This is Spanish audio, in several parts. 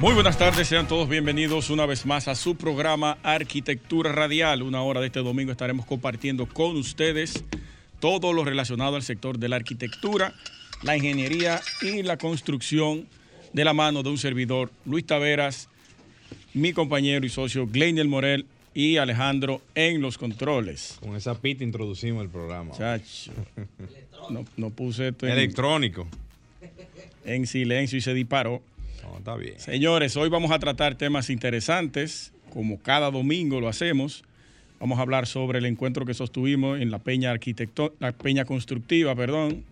Muy buenas tardes, sean todos bienvenidos una vez más a su programa Arquitectura Radial. Una hora de este domingo estaremos compartiendo con ustedes todo lo relacionado al sector de la arquitectura, la ingeniería y la construcción de la mano de un servidor, Luis Taveras, mi compañero y socio Gleinier Morel y Alejandro en los controles. Con esa pita introducimos el programa. Chacho, no, no puse esto en, Electrónico. en silencio y se disparó. Está bien. Señores, hoy vamos a tratar temas interesantes, como cada domingo lo hacemos. Vamos a hablar sobre el encuentro que sostuvimos en la Peña Arquitecto la Peña Constructiva, perdón.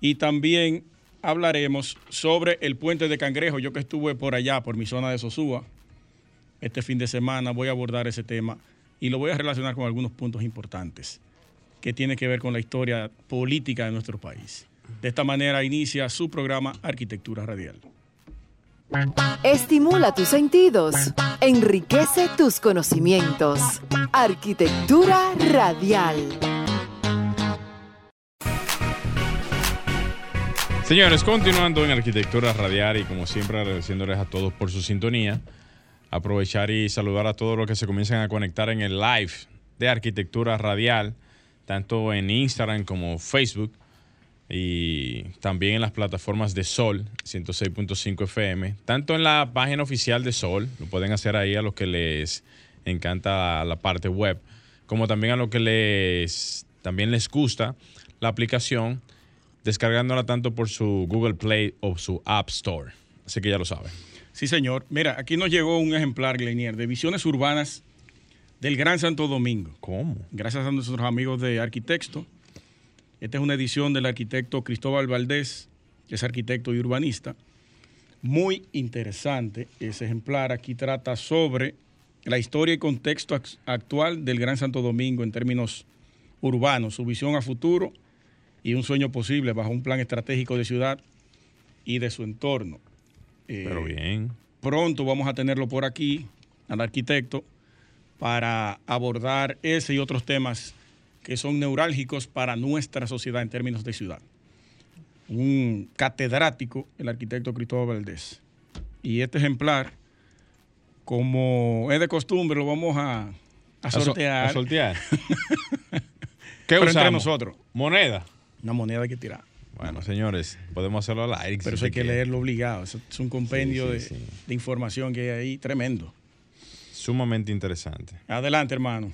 Y también hablaremos sobre el puente de Cangrejo. Yo que estuve por allá, por mi zona de Sosúa, este fin de semana voy a abordar ese tema y lo voy a relacionar con algunos puntos importantes que tienen que ver con la historia política de nuestro país. De esta manera inicia su programa Arquitectura Radial. Estimula tus sentidos, enriquece tus conocimientos. Arquitectura radial. Señores, continuando en Arquitectura Radial y como siempre agradeciéndoles a todos por su sintonía, aprovechar y saludar a todos los que se comienzan a conectar en el live de Arquitectura Radial, tanto en Instagram como Facebook y también en las plataformas de Sol 106.5 FM, tanto en la página oficial de Sol, lo pueden hacer ahí a los que les encanta la parte web, como también a los que les también les gusta la aplicación, descargándola tanto por su Google Play o su App Store. Así que ya lo saben. Sí, señor. Mira, aquí nos llegó un ejemplar, Glenier, de visiones urbanas del Gran Santo Domingo. ¿Cómo? Gracias a nuestros amigos de Arquitecto. Esta es una edición del arquitecto Cristóbal Valdés, que es arquitecto y urbanista. Muy interesante ese ejemplar. Aquí trata sobre la historia y contexto act- actual del Gran Santo Domingo en términos urbanos, su visión a futuro y un sueño posible bajo un plan estratégico de ciudad y de su entorno. Eh, Pero bien. pronto vamos a tenerlo por aquí, al arquitecto, para abordar ese y otros temas que son neurálgicos para nuestra sociedad en términos de ciudad. Un catedrático, el arquitecto Cristóbal Valdés. Y este ejemplar, como es de costumbre, lo vamos a, a so- sortear. A sortear. ¿Qué Pero entre usamos? nosotros. Moneda. Una moneda hay que tirar. Bueno, señores, podemos hacerlo al aire. Pero si eso hay que quiere. leerlo obligado. Eso Es un compendio Sí, sí, de, sí. de información que hay ahí tremendo. Sumamente interesante. Adelante, hermano.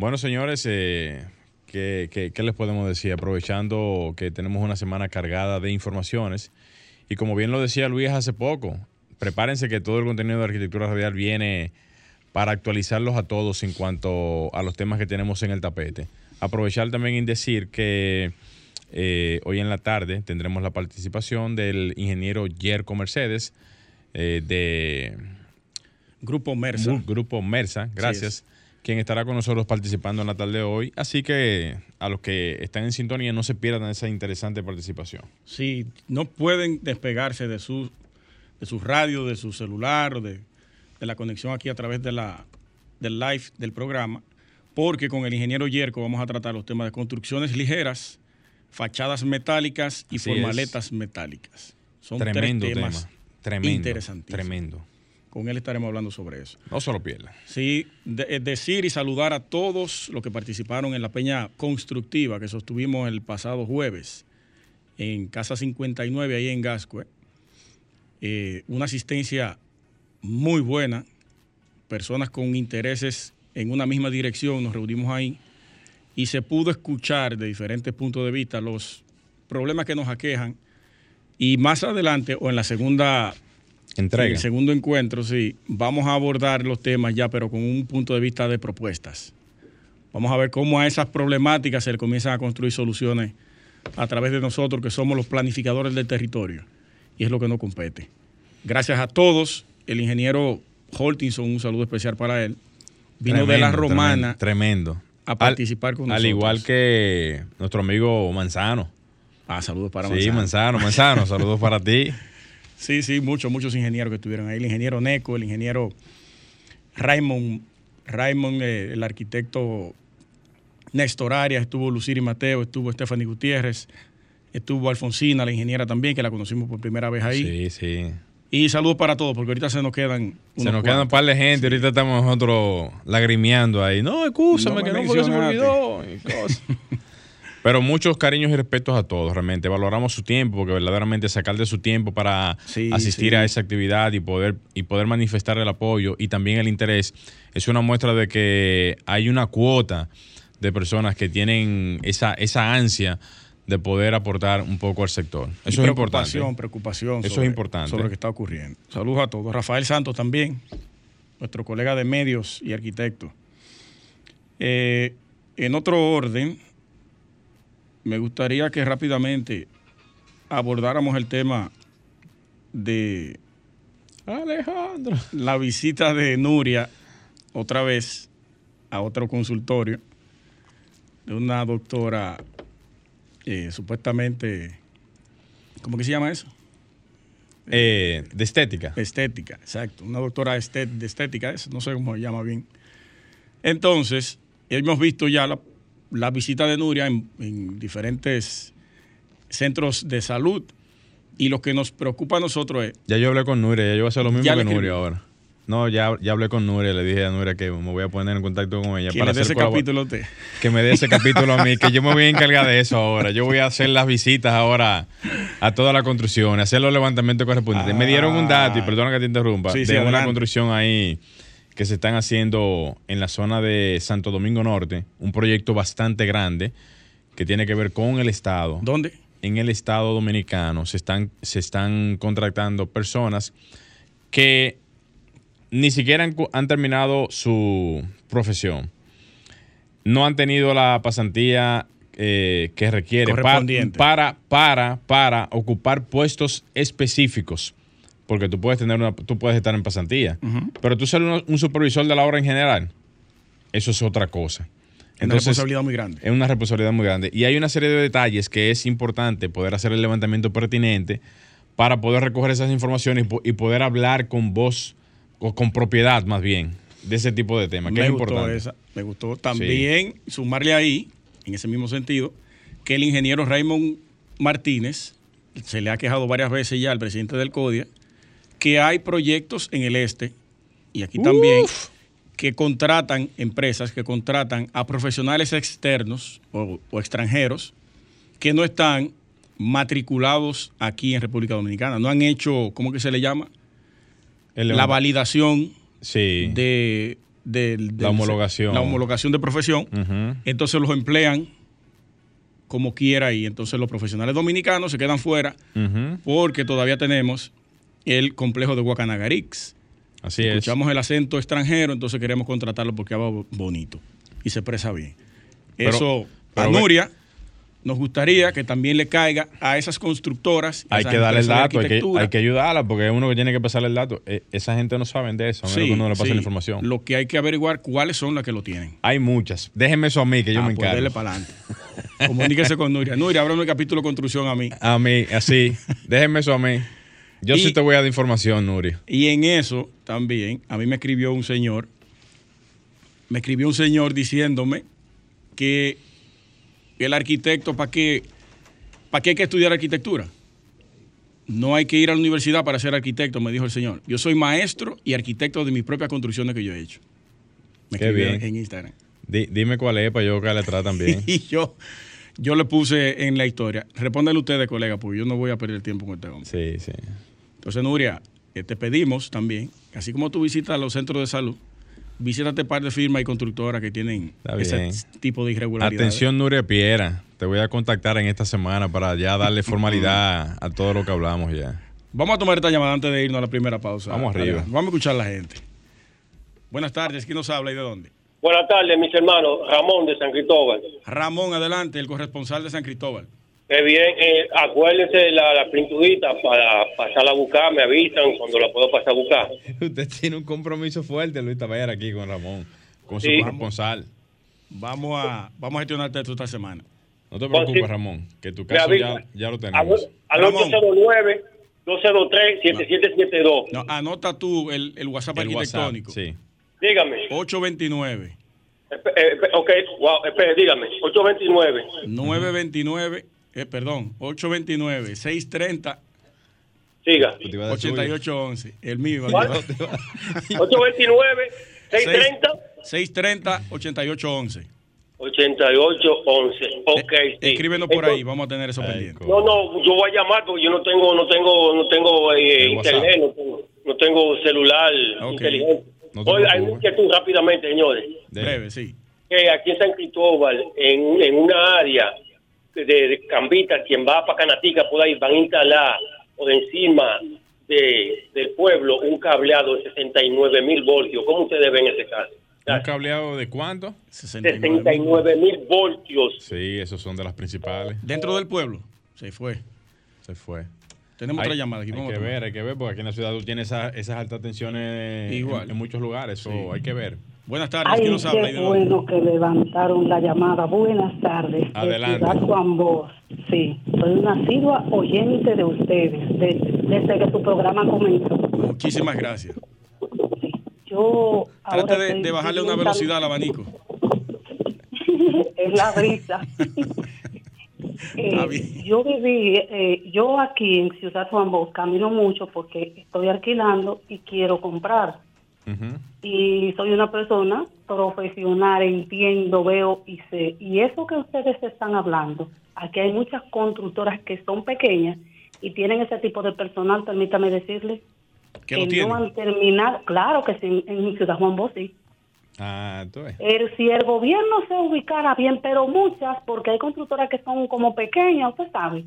Bueno, señores, eh, ¿qué, qué, qué les podemos decir? Aprovechando que tenemos una semana cargada de informaciones. Y como bien lo decía Luis hace poco, prepárense que todo el contenido de Arquitectura Radial viene para actualizarlos a todos en cuanto a los temas que tenemos en el tapete. Aprovechar también en decir que eh, hoy en la tarde tendremos la participación del ingeniero Yerko Mercedes eh, de Grupo Mersa. Grupo Mersa, gracias, quien estará con nosotros participando en la tarde de hoy. Así que a los que están en sintonía no se pierdan esa interesante participación. Sí, no pueden despegarse de su, de su radio, de su celular o de, de la conexión aquí a través de la, del live del programa, porque con el ingeniero Yerko vamos a tratar los temas de construcciones ligeras, fachadas metálicas y Así formaletas metálicas. Son tremendo tres temas tema. Tremendo. interesantísimos. Tremendo. Con él estaremos hablando sobre eso. No se lo pierdan. Sí, de- eh, decir y saludar a todos los que participaron en la peña constructiva que sostuvimos el pasado jueves en Casa 59, ahí en Gascue. Eh, una asistencia muy buena, personas con intereses en una misma dirección, nos reunimos ahí y se pudo escuchar de diferentes puntos de vista los problemas que nos aquejan y más adelante o en la segunda en Entrega. el segundo encuentro, sí, vamos a abordar los temas ya, pero con un punto de vista de propuestas. Vamos a ver cómo a esas problemáticas se le comienzan a construir soluciones a través de nosotros, que somos los planificadores del territorio. Y es lo que nos compete. Gracias a todos. El ingeniero Holtinson, un saludo especial para él. Vino de la Romana. Tremendo. A participar con nosotros. Al igual que nuestro amigo Manzano. Ah, saludos para Sí, Manzano, Manzano, saludos para ti. Sí, sí, muchos, muchos ingenieros que estuvieron ahí. El ingeniero Neco, el ingeniero Raymond, Raymond eh, el arquitecto Néstor Arias, estuvo Luciri Mateo, estuvo Stephanie Gutiérrez, estuvo Alfonsina, la ingeniera también, que la conocimos por primera vez ahí. Sí, sí. Y saludos para todos, porque ahorita se nos quedan. Se nos quedan un par de gente, ahorita estamos nosotros lagrimeando ahí. No, escúchame, que no porque se me olvidó. Y cosas. Pero muchos cariños y respetos a todos, realmente. Valoramos su tiempo, porque verdaderamente sacar de su tiempo para asistir a esa actividad y poder, y poder manifestar el apoyo y también el interés es una muestra de que hay una cuota de personas que tienen esa, esa ansia de poder aportar un poco al sector. Eso es importante. Preocupación, preocupación. Eso es importante. Sobre lo que está ocurriendo. Saludos a todos. Rafael Santos también, nuestro colega de medios y arquitecto. Eh, en otro orden, me gustaría que rápidamente abordáramos el tema de Alejandro. La visita de Nuria otra vez a otro consultorio de una doctora eh, supuestamente, ¿cómo que se llama eso? Eh, de estética. Estética, exacto. Una doctora de estética, no sé cómo se llama bien. Entonces, hemos visto ya la la visita de Nuria en, diferentes centros de salud y lo que nos preocupa a nosotros es... Ya yo hablé con Nuria, ya yo voy a hacer lo mismo que Nuria ahora. No, ya, ya hablé con Nuria, le dije a Nuria que me voy a poner en contacto con ella. Que para ese capítulo usted. Que me dé ese capítulo a mí, que yo me voy a encargar de eso ahora. Yo voy a hacer las visitas ahora a toda la construcción, hacer los levantamientos correspondientes. me dieron un dato, y ah. perdona que te interrumpa, de una construcción ahí que se están haciendo en la zona de Santo Domingo Norte, un proyecto bastante grande que tiene que ver con el Estado. ¿Dónde? En el Estado Dominicano se están, se están contratando personas que ni siquiera han, terminado su profesión. No han tenido la pasantía eh, que requiere para, para, para ocupar puestos específicos porque tú puedes tener una, tú puedes estar en pasantía, pero tú ser un, supervisor de la obra en general, eso es otra cosa. Es una responsabilidad muy grande. Es una responsabilidad muy grande. Y hay una serie de detalles que es importante poder hacer el levantamiento pertinente para poder recoger esas informaciones y, poder hablar con voz, o con propiedad más bien, de ese tipo de temas, que me es gustó importante. Esa, me gustó también sumarle ahí, en ese mismo sentido, que el ingeniero Raymond Martínez se le ha quejado varias veces ya al presidente del CODIA que hay proyectos en el este y aquí también que contratan empresas que contratan a profesionales externos o, extranjeros que no están matriculados aquí en República Dominicana. No han hecho, ¿cómo que se le llama? la validación de, la homologación. La homologación de profesión. Entonces los emplean como quiera y entonces los profesionales dominicanos se quedan fuera porque todavía tenemos el complejo de Guacanagarix. Así es. Escuchamos el acento extranjero, entonces queremos contratarlo porque habla bonito y se expresa bien. Eso, a Nuria, nos gustaría que también le caiga a esas constructoras. Hay que darle el dato, hay que, hay que, ayudarla, porque es uno que tiene que pasarle el dato. E, esa gente no sabe de eso, a menos que uno le pase la información. Lo que hay que averiguar cuáles son las que lo tienen. Hay muchas. Déjenme eso a mí, que yo ah, me pues encargo. Pues para adelante. Comuníquese con Nuria. Nuria, ábrame el capítulo de construcción a mí. A mí, así. Déjenme eso a mí. Yo sí te voy a dar información, Nuri. Y en eso también, a mí me escribió un señor, me escribió un señor diciéndome que el arquitecto, ¿para qué, ¿para qué hay que estudiar arquitectura? No hay que ir a la universidad para ser arquitecto, me dijo el señor. Yo soy maestro y arquitecto de mis propias construcciones que yo he hecho. Me Qué bien. en Instagram. dime cuál es para yo que le tratan también. y yo, yo le puse en la historia. Respóndele ustedes, colega, porque yo no voy a perder tiempo con este hombre. Sí, sí. Entonces, Nuria, eh, te pedimos también, así como tú visitas los centros de salud, visítate par de firmas y constructoras que tienen ese tipo de irregularidades. Atención, Nuria Piera. Te voy a contactar en esta semana para ya darle formalidad a todo lo que hablamos ya. Vamos a tomar esta llamada antes de irnos a la primera pausa. Vamos arriba. Vamos a escuchar a la gente. Buenas tardes, ¿quién nos habla y de dónde? Buenas tardes, mis hermanos. Ramón de San Cristóbal. Ramón, adelante, el corresponsal de San Cristóbal. Qué bien, eh, acuérdense la, la pintudita para pasarla a buscar, me avisan cuando la puedo pasar a buscar. Usted tiene un compromiso fuerte, Luis Tabayar, aquí con Ramón. con su corresponsal. Vamos a, vamos a gestionarte esto esta semana. No te preocupes, sí. Ramón, que tu caso ya, ya lo Al, tenemos. al Ramón. 809 203 7772. No, anota tú el, el WhatsApp El WhatsApp, arquitectónico. sí. Dígame. 829 Espe- eh, ok, wow, espere, dígame. 829 929, eh, perdón, 829 630 Siga. Te iba a dar suyo. 8811. El mío. ¿Cuál? el mío. 829 630 630 8811. 8811. Ok, Eh, sí. Escríbenos por ahí, vamos a tener eso Ay, pendiente. No, no, yo voy a llamar porque yo no tengo, no tengo, no tengo eh, internet, no tengo, no tengo celular Ok. inteligente. No Oye, hay una inquietud rápidamente, señores. De- Breve, sí. Que aquí en San Cristóbal, en, en una área de, de Cambita, quien va para Canatica, por ahí van a instalar por encima de, del pueblo un cableado de 69 mil voltios. ¿Cómo ustedes ven ese caso? ¿Un cableado de cuánto? 69 mil voltios. Sí, esos son de las principales. Dentro del pueblo. Se fue. Se fue. Tenemos Hay, otra llamada aquí. hay que ver, hay que ver, porque aquí en la ciudad tú tienes esa- esas altas tensiones Igual. En, en muchos lugares. Eso hay que ver. Buenas tardes. Ay, ¿Quién nos habla? ¿Y qué bueno que levantaron la llamada. Buenas tardes. de Adelante. Ciudad Juan Bosch. Sí, soy una asidua oyente de ustedes de- desde que tu programa comenzó. Muchísimas gracias. Yo ahora Trate de, bajarle una velocidad al abanico. es la brisa. Eh, yo viví, eh, yo aquí en Ciudad Juan Bosch camino mucho porque estoy alquilando y quiero comprar. Y soy una persona profesional, entiendo, veo y sé. Y eso que ustedes están hablando, aquí hay muchas constructoras que son pequeñas y tienen ese tipo de personal, permítame decirles, Que lo no tienen. han terminado, claro que sí, en Ciudad Juan Bosch sí. Ah. El, si el gobierno se ubicara bien, pero muchas, porque hay constructoras que son como pequeñas, usted sabe,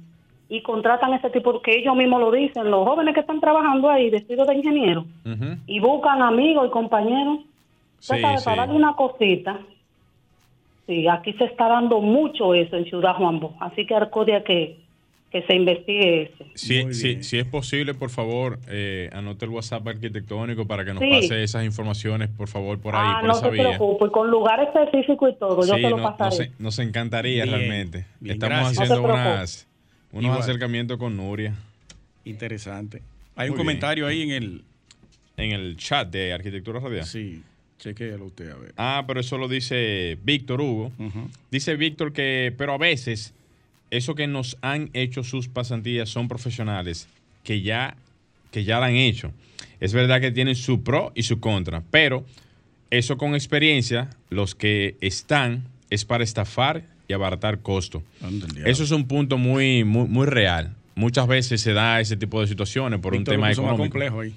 y contratan ese tipo, que ellos mismos lo dicen, los jóvenes que están trabajando ahí, vestidos de ingeniero, y buscan amigos y compañeros. Usted Sí, sabe, sí. para darle una cosita. Sí, aquí se está dando mucho eso en Ciudad Juan Bosch. Así que Arcodia que, que se investigue eso. Si, si, si es posible, por favor, eh, anote el WhatsApp arquitectónico para que nos Sí. pase esas informaciones, por favor, por ahí, ah, por no esa vía. preocupe, con lugar específico y todo, yo Sí, se lo no- pasaré. nos, nos encantaría Bien, realmente. bien, Estamos gracias. haciendo No unas, unos Igual. acercamientos con Nuria Interesante. Hay un bien. comentario ahí en el. en el chat de Arquitectura Radial. Sí, chequéalo usted a ver. Ah, pero eso lo dice Víctor Hugo. Dice Víctor que, pero a veces, eso que nos han hecho sus pasantías son profesionales que ya, que ya la han hecho. Es verdad que tienen su pro y su contra, pero eso con experiencia, los que están es para estafar y abaratar costo. Eso es un punto muy, muy, muy real. Muchas veces se da ese tipo de situaciones por Víctor un lo tema puso más económico. complejo ahí.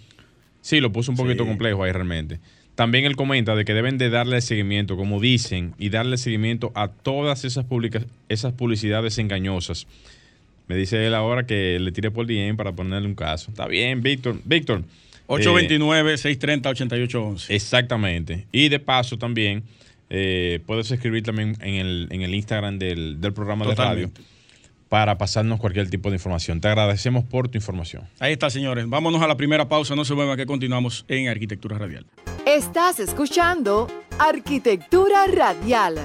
Sí, lo puso un poquito Sí. complejo ahí realmente. También él comenta de que deben de darle seguimiento, como dicen, y darle seguimiento a todas esas, publica- esas publicidades engañosas. Me dice él ahora que le tire por DM para ponerle un caso. Está bien, Víctor. Víctor. eh, 829-630-8811. exactamente. Y de paso también, eh, puedes escribir también en el, en el Instagram del, del programa de radio para pasarnos cualquier tipo de información. Te agradecemos por tu información. Ahí está, señores. Vámonos a la primera pausa. No se muevan que continuamos en Arquitectura Radial. Estás escuchando Arquitectura Radial.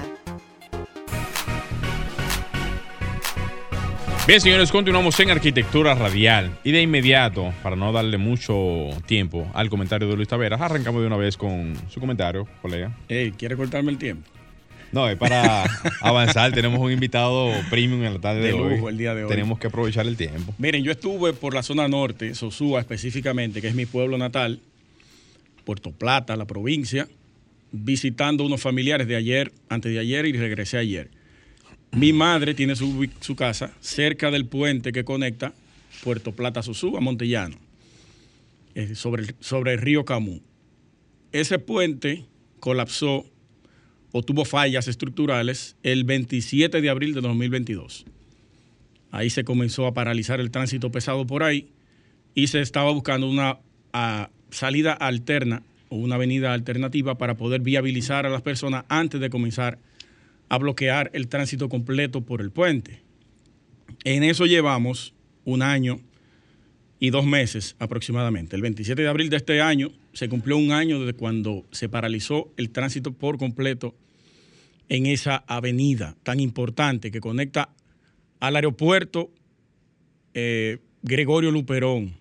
Bien, señores, continuamos en Arquitectura Radial. Y de inmediato, para no darle mucho tiempo al comentario de Luis Taveras, arrancamos de una vez con su comentario, colega. Ey, ¿quiere cortarme el tiempo? No, es para avanzar. Tenemos un invitado premium en la tarde de, De hoy. lujo el día de hoy. Tenemos que aprovechar el tiempo. Miren, yo estuve por la zona norte, Sosúa específicamente, que es mi pueblo natal, Puerto Plata, la provincia, visitando unos familiares de ayer, antes de ayer y regresé ayer. Mi madre tiene su, su casa cerca del puente que conecta Puerto Plata a Sosúa, Montellano, eh, sobre, el- sobre el río Camú. Ese puente colapsó o tuvo fallas estructurales el 27 de abril de 2022. Ahí se comenzó a paralizar el tránsito pesado por ahí y se estaba buscando una salida alterna o una avenida alternativa para poder viabilizar a las personas antes de comenzar a bloquear el tránsito completo por el puente. En eso llevamos un año y dos meses aproximadamente. El 27 de abril de este año se cumplió un año desde cuando se paralizó el tránsito por completo en esa avenida tan importante que conecta al aeropuerto eh, Gregorio Luperón,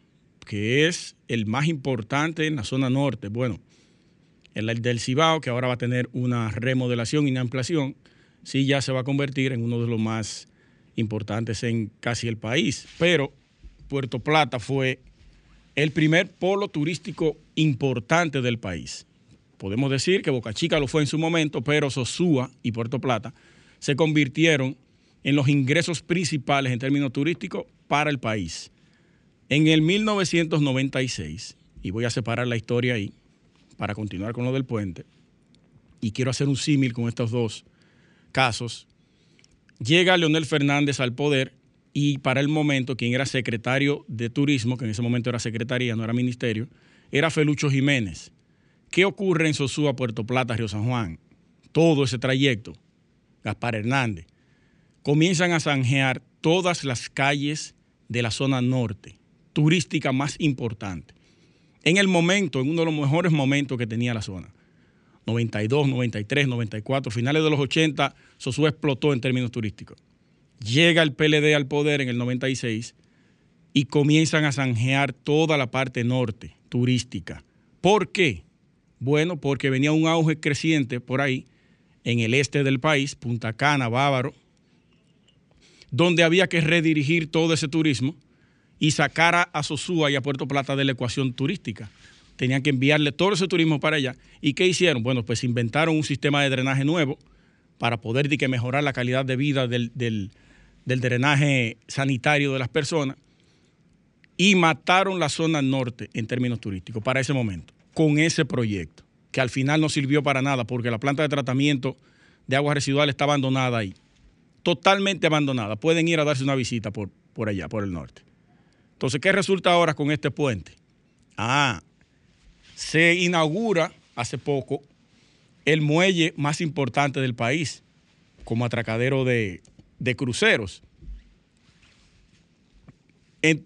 que es el más importante en la zona norte. Bueno, el del Cibao, que ahora va a tener una remodelación y una ampliación, sí ya se va a convertir en uno de los más importantes en casi el país. Pero Puerto Plata fue el primer polo turístico importante del país. Podemos decir que Boca Chica lo fue en su momento, pero Sosúa y Puerto Plata se convirtieron en los ingresos principales en términos turísticos para el país. En el 1996, y voy a separar la historia ahí para continuar con lo del puente, y quiero hacer un símil con estos dos casos, llega Leonel Fernández al poder y para el momento quien era secretario de turismo, que en ese momento era secretaría, no era ministerio, era Felucho Jiménez. ¿Qué ocurre en Sosúa, Puerto Plata, Río San Juan? Todo ese trayecto, Gaspar Hernández, comienzan a zanjear todas las calles de la zona norte, turística más importante. En el momento, en uno de los mejores momentos que tenía la zona. 92, 93, 94, finales de los 80, Sosúa explotó en términos turísticos llega el PLD al poder en el 96 y comienzan a zanjear toda la parte norte turística. ¿Por qué? Bueno, porque venía un auge creciente por ahí en el este del país, Punta Cana, Bávaro, donde había que redirigir todo ese turismo y sacar a, Sosúa y a Puerto Plata de la ecuación turística. Tenían que enviarle todo ese turismo para allá. ¿Y qué hicieron? Bueno, pues inventaron un sistema de drenaje nuevo para poder que mejorar la calidad de vida del, del drenaje sanitario de las personas y mataron la zona norte en términos turísticos para ese momento, con ese proyecto, que al final no sirvió para nada porque la planta de tratamiento de aguas residuales está abandonada ahí, totalmente abandonada. Pueden ir a darse una visita por, por allá, por el norte. Entonces, ¿qué resulta ahora con este puente? Ah, se inaugura hace poco el muelle más importante del país como atracadero de, de cruceros.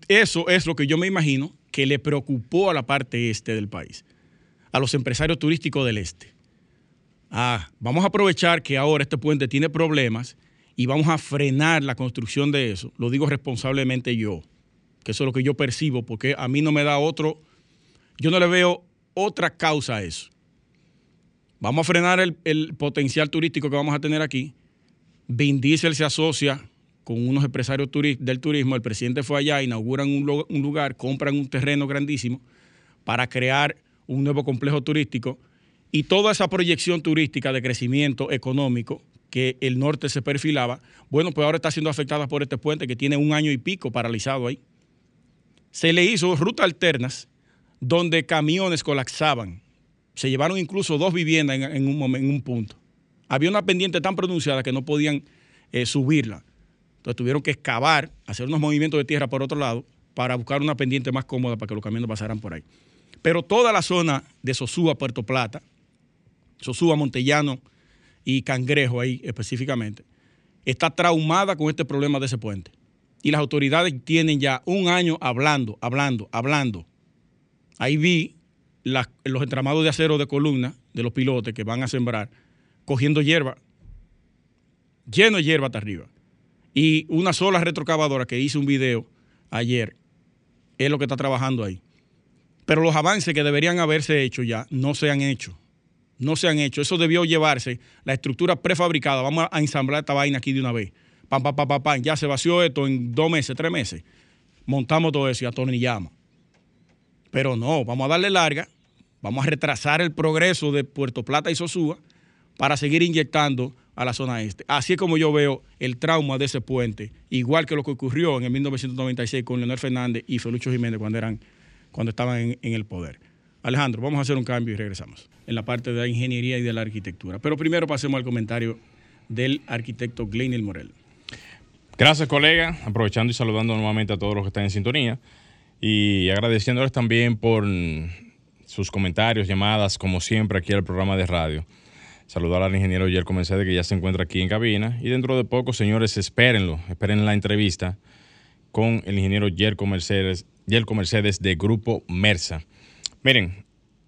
Eso es lo que yo me imagino que le preocupó a la parte este del país, a los empresarios turísticos del este. Ah, vamos a aprovechar que ahora este puente tiene problemas y vamos a frenar la construcción de eso. Lo digo responsablemente yo, que eso es lo que yo percibo, porque a mí no me da otro, yo no le veo otra causa a eso. Vamos a frenar el, potencial turístico que vamos a tener aquí Vin Diesel se asocia con unos empresarios del turismo, el presidente fue allá, inauguran un, lugar, compran un terreno grandísimo para crear un nuevo complejo turístico y toda esa proyección turística de crecimiento económico que el norte se perfilaba, bueno, pues ahora está siendo afectada por este puente que tiene un año y pico paralizado ahí. Se le hizo rutas alternas donde camiones colapsaban. Se llevaron incluso dos viviendas en, un, en un punto había una pendiente tan pronunciada que no podían eh, subirla. Entonces tuvieron que excavar, hacer unos movimientos de tierra por otro lado para buscar una pendiente más cómoda para que los camiones pasaran por ahí. Pero toda la zona de Sosúa, Puerto Plata, Sosúa, Montellano y Cangrejo ahí específicamente, está traumada con este problema de ese puente. Y las autoridades tienen ya un año hablando, hablando, hablando. Ahí vi los entramados de acero de columna de los pilotes que van a sembrar cogiendo hierba, lleno de hierba hasta arriba. Y una sola retrocavadora que hice un video ayer es lo que está trabajando ahí. Pero los avances que deberían haberse hecho ya no se han hecho. No se han hecho. Eso debió llevarse la estructura prefabricada. Vamos a ensamblar esta vaina aquí de una vez. Pam, pam, pam, pam, Ya se vació esto en dos meses, tres meses. Montamos todo eso y atornillamos. Pero no, vamos a darle larga. Vamos a retrasar el progreso de Puerto Plata y Sosúa para seguir inyectando a la zona este. Así es como yo veo el trauma de ese puente, igual que lo que ocurrió en el 1996 con Leonel Fernández y Felucho Jiménez cuando, eran, cuando estaban en, el poder. Alejandro, vamos a hacer un cambio y regresamos en la parte de la ingeniería y de la arquitectura. Pero primero pasemos al comentario del arquitecto Glenil Morel. Gracias, colega. Aprovechando y saludando nuevamente a todos los que están en sintonía y agradeciéndoles también por sus comentarios, llamadas, como siempre, aquí al programa de radio. Saludar al ingeniero Yerko Mercedes, que ya se encuentra aquí en cabina. Y dentro de poco, señores, espérenlo, esperen la entrevista con el ingeniero Yerko Mercedes Yelco Mercedes de Grupo Mersa. Miren,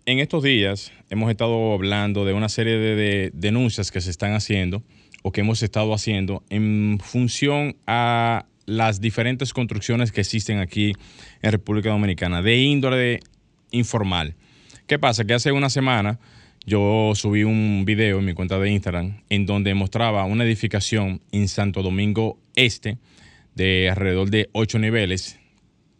en estos días hemos estado hablando de una serie de, denuncias que se están haciendo o que hemos estado haciendo en función a las diferentes construcciones que existen aquí en República Dominicana, de índole informal. ¿Qué pasa? Que hace una semana yo subí un video en mi cuenta de Instagram en donde mostraba una edificación en Santo Domingo Este de alrededor de ocho niveles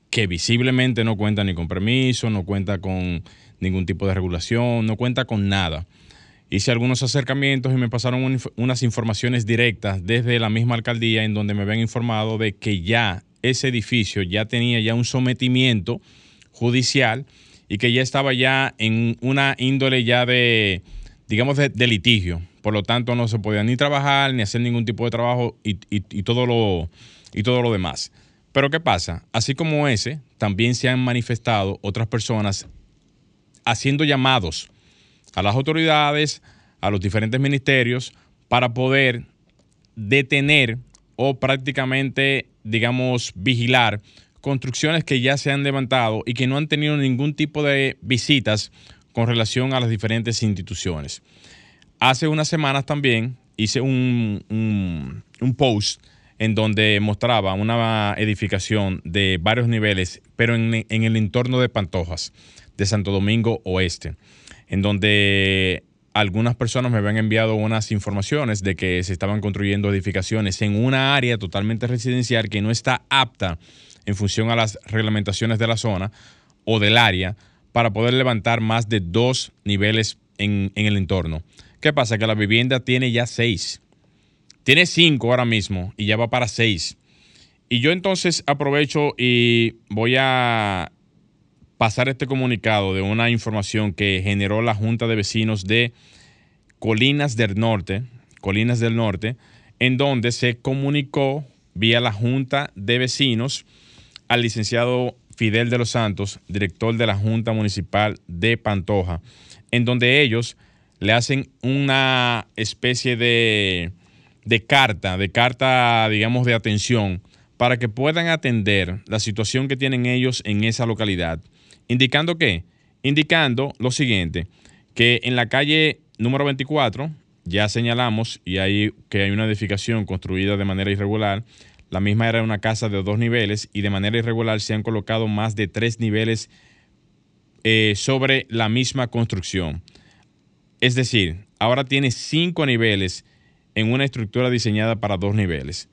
que visiblemente no cuenta ni con permiso, no cuenta con ningún tipo de regulación, no cuenta con nada. Hice algunos acercamientos y me pasaron unas informaciones directas desde la misma alcaldía en donde me habían informado de que ya ese edificio ya tenía ya un sometimiento judicial y que ya estaba ya en una índole ya de, digamos, de, litigio. Por lo tanto, no se podía ni trabajar, ni hacer ningún tipo de trabajo y, todo, lo, y todo lo demás. Pero ¿qué pasa? Así como ese, también se han manifestado otras personas haciendo llamados a las autoridades, a los diferentes ministerios, para poder detener o prácticamente, digamos, vigilar construcciones que ya se han levantado y que no han tenido ningún tipo de visitas con relación a las diferentes instituciones. Hace unas semanas también hice un, post en donde mostraba una edificación de varios niveles, pero en, el entorno de Pantojas, de Santo Domingo Oeste, en donde algunas personas me habían enviado unas informaciones de que se estaban construyendo edificaciones en una área totalmente residencial que no está apta en función a las reglamentaciones de la zona o del área para poder levantar más de dos niveles en, el entorno. ¿Qué pasa? Que la vivienda tiene ya seis. Tiene cinco ahora mismo y ya va para seis. Y yo entonces aprovecho y voy a pasar este comunicado de una información que generó la Junta de Vecinos de Colinas del Norte, Colinas del Norte, en donde se comunicó vía la Junta de Vecinos al licenciado Fidel de los Santos, director de la Junta Municipal de Pantoja, en donde ellos le hacen una especie de, de carta, de carta, digamos, de atención, para que puedan atender la situación que tienen ellos en esa localidad. Indicando qué? Indicando lo siguiente, que en la calle número 24, ya señalamos, y hay que hay una edificación construida de manera irregular, la misma era una casa de dos niveles y de manera irregular se han colocado más de tres niveles eh, sobre la misma construcción. Es decir, ahora tiene cinco niveles en una estructura diseñada para dos niveles.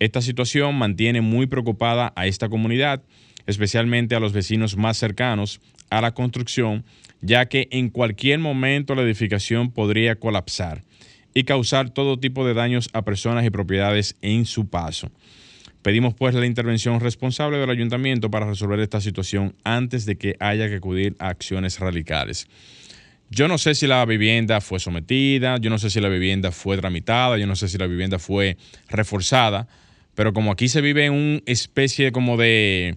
Esta situación mantiene muy preocupada a esta comunidad, especialmente a los vecinos más cercanos a la construcción, ya que en cualquier momento la edificación podría colapsar y causar todo tipo de daños a personas y propiedades en su paso. Pedimos pues la intervención responsable del ayuntamiento para resolver esta situación antes de que haya que acudir a acciones radicales. Yo no sé si la vivienda fue sometida, yo no sé si la vivienda fue tramitada, yo no sé si la vivienda fue reforzada, pero como aquí se vive en una especie como de,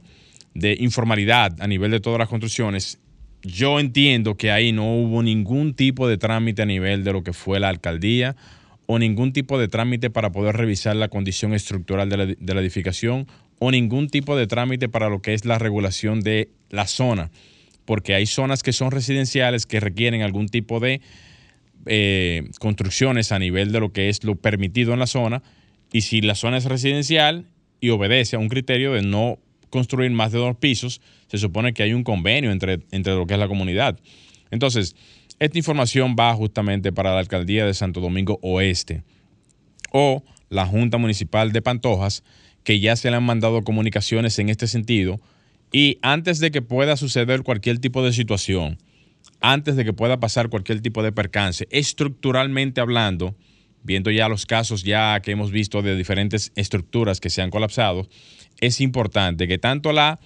de informalidad a nivel de todas las construcciones, yo entiendo que ahí no hubo ningún tipo de trámite a nivel de lo que fue la alcaldía o ningún tipo de trámite para poder revisar la condición estructural de la, edificación o ningún tipo de trámite para lo que es la regulación de la zona, porque hay zonas que son residenciales que requieren algún tipo de eh, construcciones a nivel de lo que es lo permitido en la zona, y si la zona es residencial y obedece a un criterio de no construir más de dos pisos, se supone que hay un convenio entre, entre lo que es la comunidad. Entonces, esta información va justamente para la alcaldía de Santo Domingo Oeste o la Junta Municipal de Pantojas, que ya se le han mandado comunicaciones en este sentido. Y antes de que pueda suceder cualquier tipo de situación, antes de que pueda pasar cualquier tipo de percance, estructuralmente hablando, viendo ya los casos ya que hemos visto de diferentes estructuras que se han colapsado, es importante que tanto la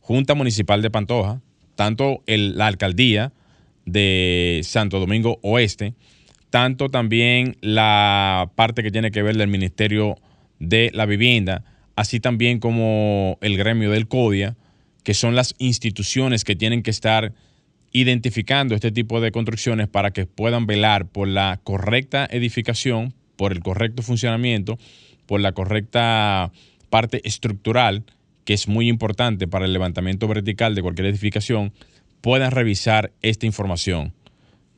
Junta Municipal de Pantoja, tanto la alcaldía de Santo Domingo Oeste, tanto también la parte que tiene que ver del Ministerio de la Vivienda, así también como el gremio del CODIA, que son las instituciones que tienen que estar identificando este tipo de construcciones para que puedan velar por la correcta edificación, por el correcto funcionamiento, por la correcta parte estructural que es muy importante para el levantamiento vertical de cualquier edificación, puedan revisar esta información.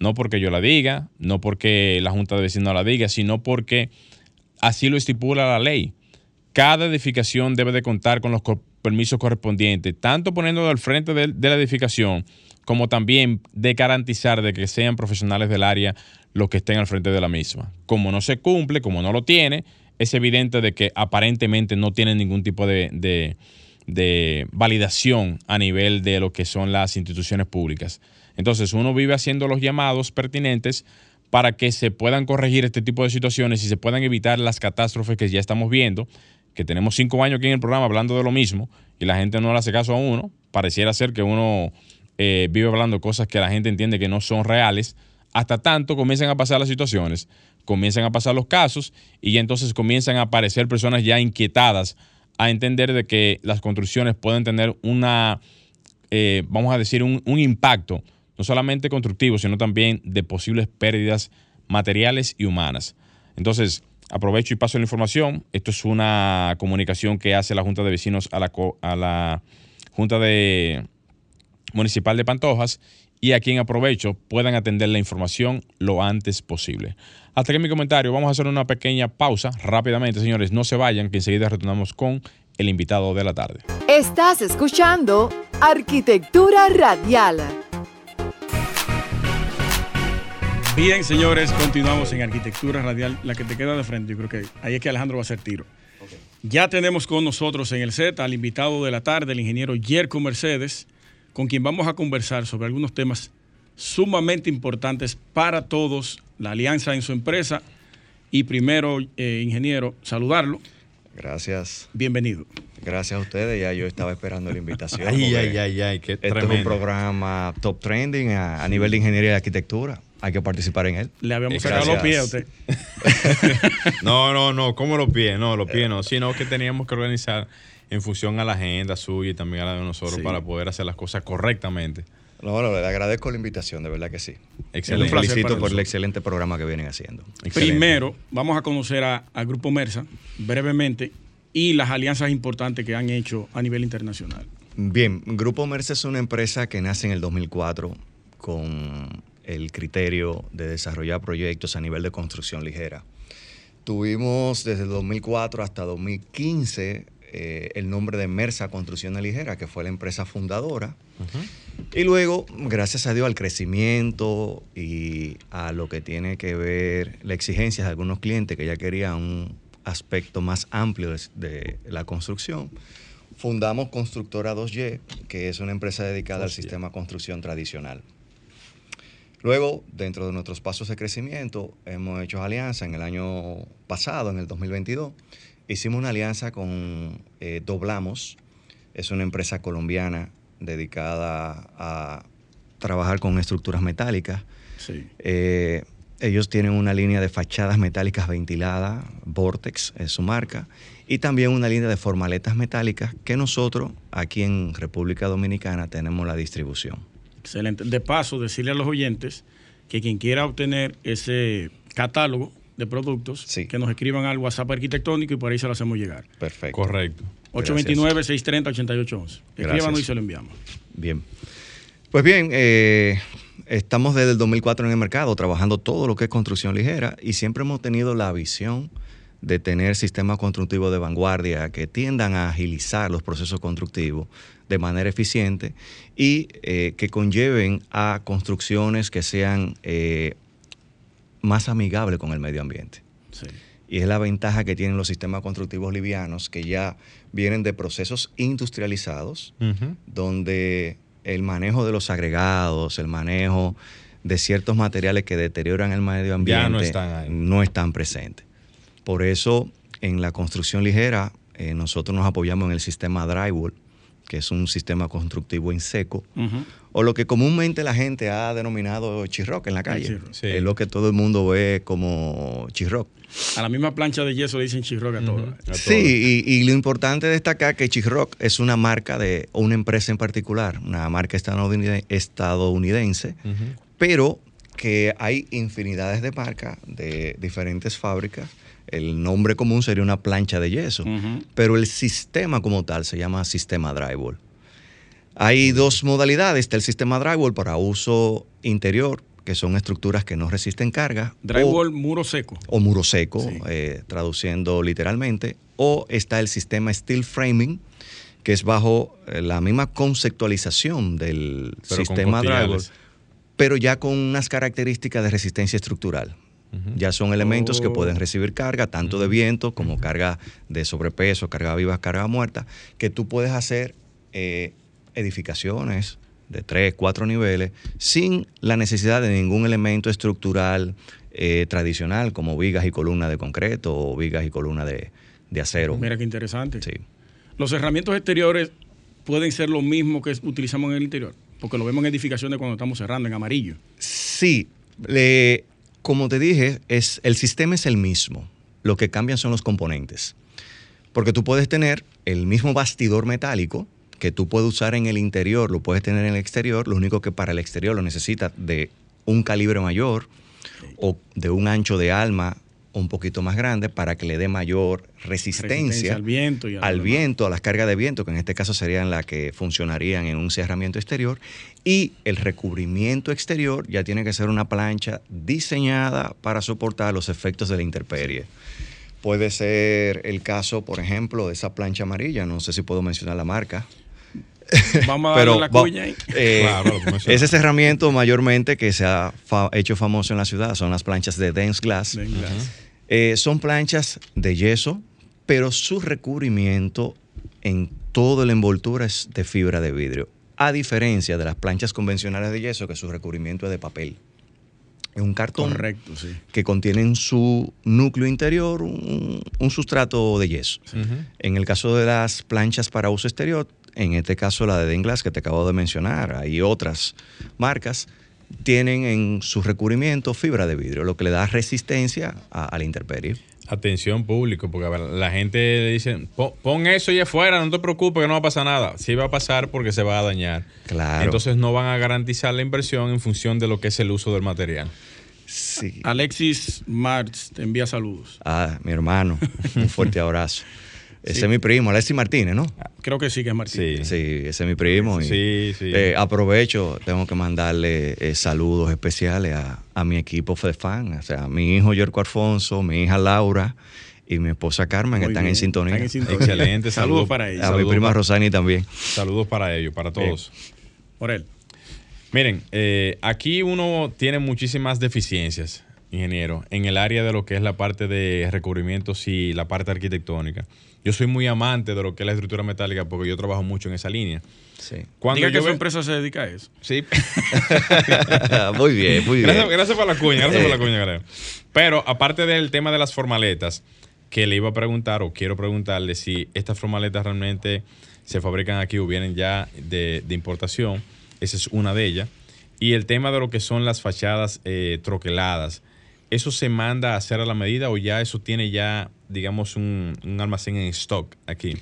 No porque yo la diga, no porque la Junta de Vecinos la diga, sino porque así lo estipula la ley. Cada edificación debe de contar con los permisos correspondientes, tanto poniendo al frente de, de la edificación, como también de garantizar de que sean profesionales del área los que estén al frente de la misma. Como no se cumple, como no lo tiene, es evidente de que aparentemente no tienen ningún tipo de, validación a nivel de lo que son las instituciones públicas. Entonces uno vive haciendo los llamados pertinentes para que se puedan corregir este tipo de situaciones y se puedan evitar las catástrofes que ya estamos viendo, que tenemos cinco años aquí en el programa hablando de lo mismo y la gente no le hace caso a uno. Pareciera ser que uno eh, vive hablando cosas que la gente entiende que no son reales, hasta tanto comienzan a pasar las situaciones comienzan a pasar los casos y entonces comienzan a aparecer personas ya inquietadas a entender de que las construcciones pueden tener una, eh, vamos a decir, un, impacto no solamente constructivo, sino también de posibles pérdidas materiales y humanas. Entonces, aprovecho y paso la información. Esto es una comunicación que hace la Junta de Vecinos a la, a la Junta de Municipal de Pantojas y a quien aprovecho puedan atender la información lo antes posible. Hasta aquí mi comentario. Vamos a hacer una pequeña pausa rápidamente, señores. No se vayan, que enseguida retornamos con el invitado de la tarde. Estás escuchando Arquitectura Radial. Bien, señores, continuamos en Arquitectura Radial. La que te queda de frente, yo creo que ahí es que Alejandro va a hacer tiro. Ya tenemos con nosotros en el set al invitado de la tarde, el ingeniero Yerko Mercedes con quien vamos a conversar sobre algunos temas sumamente importantes para todos, la alianza en su empresa. Y primero, eh, ingeniero, saludarlo. Gracias. Bienvenido. Gracias a ustedes, ya yo estaba esperando la invitación. ay, ay, ay, ay, qué Esto es un programa top trending a, nivel de ingeniería y arquitectura. Hay que participar en él. Le habíamos sacado los pies a usted. no, no, no, ¿cómo los pies? No, los pies no, sino que teníamos que organizar en función a la agenda suya y también a la de nosotros para poder hacer las cosas correctamente. No, no, le agradezco la invitación, de verdad que sí. Excelente. felicito por el excelente programa que vienen haciendo. Primero, vamos a conocer a, al Grupo Mersa brevemente y las alianzas importantes que han hecho a nivel internacional. Bien, Grupo Mersa es una empresa que nace en el 2004 con el criterio de desarrollar proyectos a nivel de construcción ligera. Tuvimos desde el 2004 hasta 2015 eh, el nombre de Mersa Construcción Ligera, que fue la empresa fundadora. Y luego, gracias a Dios, al crecimiento y a lo que tiene que ver la exigencia de algunos clientes que ya querían un aspecto más amplio de, la construcción, fundamos Constructora 2Y, que es una empresa dedicada al sistema de construcción tradicional. Luego, dentro de nuestros pasos de crecimiento, hemos hecho alianza en el año pasado, en el 2022, hicimos una alianza con eh, Doblamos, es una empresa colombiana dedicada a trabajar con estructuras metálicas. Eh, ellos tienen una línea de fachadas metálicas ventiladas, Vortex es su marca, y también una línea de formaletas metálicas que nosotros aquí en República Dominicana tenemos la distribución. Excelente. De paso, decirle a los oyentes que quien quiera obtener ese catálogo de productos que nos escriban al WhatsApp arquitectónico y por ahí se lo hacemos llegar. Perfecto. Correcto. 829-630-8811. Escríbanos y se lo enviamos. Bien. Pues bien, eh, estamos desde el 2004 en el mercado trabajando todo lo que es construcción ligera y siempre hemos tenido la visión de tener sistemas constructivos de vanguardia que tiendan a agilizar los procesos constructivos de manera eficiente y eh, que conlleven a construcciones que sean eh, más amigable con el medio ambiente. Y es la ventaja que tienen los sistemas constructivos livianos que ya vienen de procesos industrializados, donde el manejo de los agregados, el manejo de ciertos materiales que deterioran el medio ambiente no están, no están presentes. Por eso, en la construcción ligera, eh, nosotros nos apoyamos en el sistema drywall, que es un sistema constructivo en seco, o lo que comúnmente la gente ha denominado chirroc en la calle. Es lo que todo el mundo ve como chirroc. A la misma plancha de yeso le dicen chirroc a todos. Sí, y, lo importante es destacar que chirroc es una marca de o una empresa en particular, una marca estadounidense, pero que hay infinidades de marcas de diferentes fábricas. El nombre común sería una plancha de yeso, pero el sistema como tal se llama sistema drywall. Hay dos modalidades. Está el sistema drywall para uso interior, que son estructuras que no resisten carga. o- Drywall muro seco. o muro seco, Sí. eh, traduciendo literalmente, o está el sistema steel framing, que es bajo eh, la misma conceptualización del Pero sistema drywall, pero ya con unas características de resistencia estructural. Ya son elementos que Oh. pueden recibir carga, tanto de viento como carga de sobrepeso, carga viva, carga muerta, que tú puedes hacer eh, edificaciones de tres, cuatro niveles sin la necesidad de ningún elemento estructural eh, tradicional como vigas y columnas de concreto o vigas y columnas de, de acero. Mira qué interesante. Sí. Los cerramientos exteriores pueden ser lo mismo que utilizamos en el interior, porque lo vemos en edificaciones cuando estamos cerrando en amarillo. Sí, le- como te dije, es, el sistema es el mismo. Lo que cambian son los componentes. Porque tú puedes tener el mismo bastidor metálico que tú puedes usar en el interior, lo puedes tener en el exterior, lo único que para el exterior lo necesitas de un calibre mayor o de un ancho de alma un poquito más grande para que le dé mayor resistencia, Resistencia al y viento, a las cargas de viento, que en este caso serían las que funcionarían en un cerramiento exterior. Y el recubrimiento exterior ya tiene que ser una plancha diseñada para soportar los efectos de la intemperie. Puede ser el caso, por ejemplo, de esa plancha amarilla, no sé si puedo mencionar la marca. Vamos a darle la va- cuña ahí. eh, Claro, ese cerramiento mayormente que se ha fa- hecho famoso en la ciudad son las planchas de dense glass. Ven, glass. Eh, son planchas de yeso, pero su recubrimiento en toda la envoltura es de fibra de vidrio. A diferencia de las planchas convencionales de yeso, que su recubrimiento es de papel. Es un cartón Correcto, sí. que contiene en su núcleo interior un, un sustrato de yeso. En el caso de las planchas para uso exterior, en este caso la de Denglas que te acabo de mencionar, hay otras marcas, tienen en su recubrimiento fibra de vidrio, lo que le da resistencia a, a la intemperie. Atención público, porque a ver, la gente le dice, "Pon- eso allá afuera, no te preocupes que no va a pasar nada. Sí va a pasar porque se va a dañar. Claro. Entonces no van a garantizar la inversión en función de lo que es el uso del material. Sí. Alexis Marx te envía saludos. Ah, mi hermano, un fuerte abrazo. Ese Sí. es mi primo, Alexis Martínez, ¿no? Creo que sí que es Martín. Sí. Sí, ese es mi primo. y, Sí, sí. eh, aprovecho, tengo que mandarle eh, saludos especiales a, a mi equipo de fan, o sea, a mi hijo Yorko Alfonso, mi hija Laura y mi esposa Carmen, están en bien, sintonía. están en sintonía. Excelente, Saludos saludos. para ellos. A mi prima pa- Rosani también. Saludos para ellos, para todos. Morel. Miren, eh, aquí uno tiene muchísimas deficiencias, ingeniero, en el área de lo que es la parte de recubrimientos y la parte arquitectónica. Yo soy muy amante de lo que es la estructura metálica porque yo trabajo mucho en esa línea. Sí. Cuando Diga que yo su ve- empresa se dedica a eso. Sí. muy bien, muy bien. Gracias, gracias por la cuña, gracias por la cuña, Gareo. Pero aparte del tema de las formaletas, que le iba a preguntar o quiero preguntarle si estas formaletas realmente se fabrican aquí o vienen ya de, de importación. Esa es una de ellas. Y el tema de lo que son las fachadas eh, troqueladas. ¿Eso se manda a hacer a la medida o ya eso tiene ya, digamos, un, un almacén en stock aquí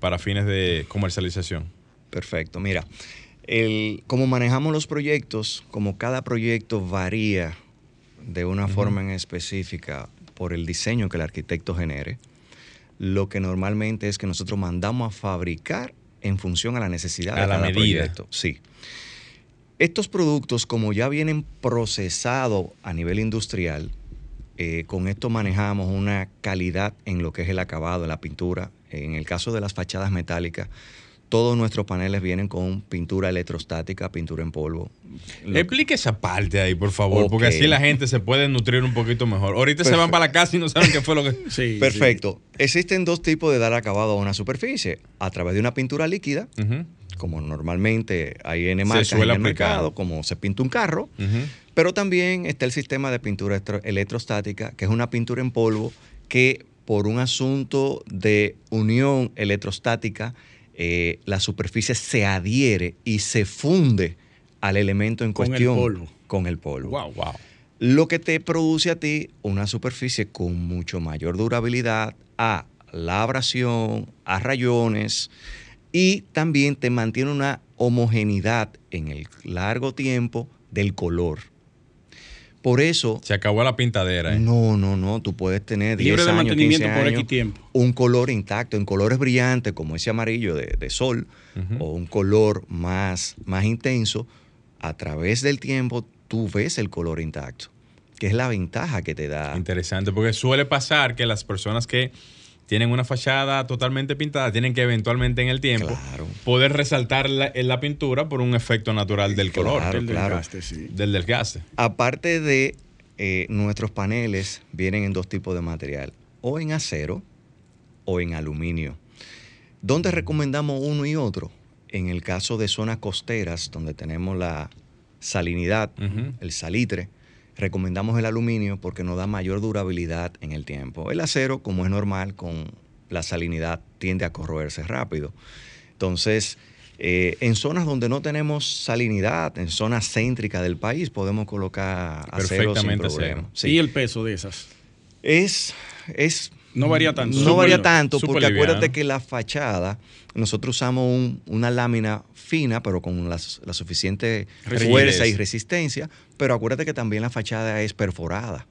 para fines de comercialización? Perfecto. Mira, el, como manejamos los proyectos, como cada proyecto varía de una forma en específica por el diseño que el arquitecto genere, lo que normalmente es que nosotros mandamos a fabricar en función a la necesidad A de la cada medida. proyecto. Sí. Estos productos, como ya vienen procesados a nivel industrial, eh, con esto manejamos una calidad en lo que es el acabado, en la pintura. En el caso de las fachadas metálicas, todos nuestros paneles vienen con pintura electrostática, pintura en polvo. Lo- Explique esa parte ahí, por favor, porque así la gente se puede nutrir un poquito mejor. Ahorita se van Perfecto. para la casa y no saben qué fue lo que... Sí. Perfecto. Existen dos tipos de dar acabado a una superficie. A través de una pintura líquida, como normalmente hay en Se marcas en el aplicar. mercado, como se pinta un carro. Pero también está el sistema de pintura electrostática, que es una pintura en polvo que por un asunto de unión electrostática, eh, la superficie se adhiere y se funde al elemento en Con el cuestión polvo. con el polvo. Wow. Wow. Lo que te produce a ti una superficie con mucho mayor durabilidad a la abrasión, a rayones y también te mantiene una homogeneidad en el largo tiempo del color. Por eso. Se acabó la pintadera. ¿eh? No, no, no. Tú puedes tener 10 Libre de años, mantenimiento 15 por años, X tiempo. un color intacto, en colores brillantes como ese amarillo de, de sol o un color más, más intenso. A través del tiempo tú ves el color intacto, que es la ventaja que te da. Interesante, porque suele pasar que las personas que tienen una fachada totalmente pintada tienen que eventualmente en el tiempo Claro. poder resaltar la, en la pintura por un efecto natural del color, Claro, El claro. desgaste, sí. del desgaste. Aparte de eh, nuestros paneles, vienen en dos tipos de material, o en acero o en aluminio. ¿Dónde recomendamos uno y otro? En el caso de zonas costeras, donde tenemos la salinidad, el salitre, recomendamos el aluminio porque nos da mayor durabilidad en el tiempo. El acero, como es normal, con la salinidad tiende a corroerse rápido. Entonces, eh, en zonas donde no tenemos salinidad, en zonas céntricas del país, podemos colocar acero sin problema. Sí. Y el peso de esas. Es, es No varía tanto. no varía tanto porque acuérdate que la fachada, nosotros usamos un- una lámina fina, pero con la, la suficiente Rigidez. fuerza y resistencia, pero acuérdate que también la fachada es perforada.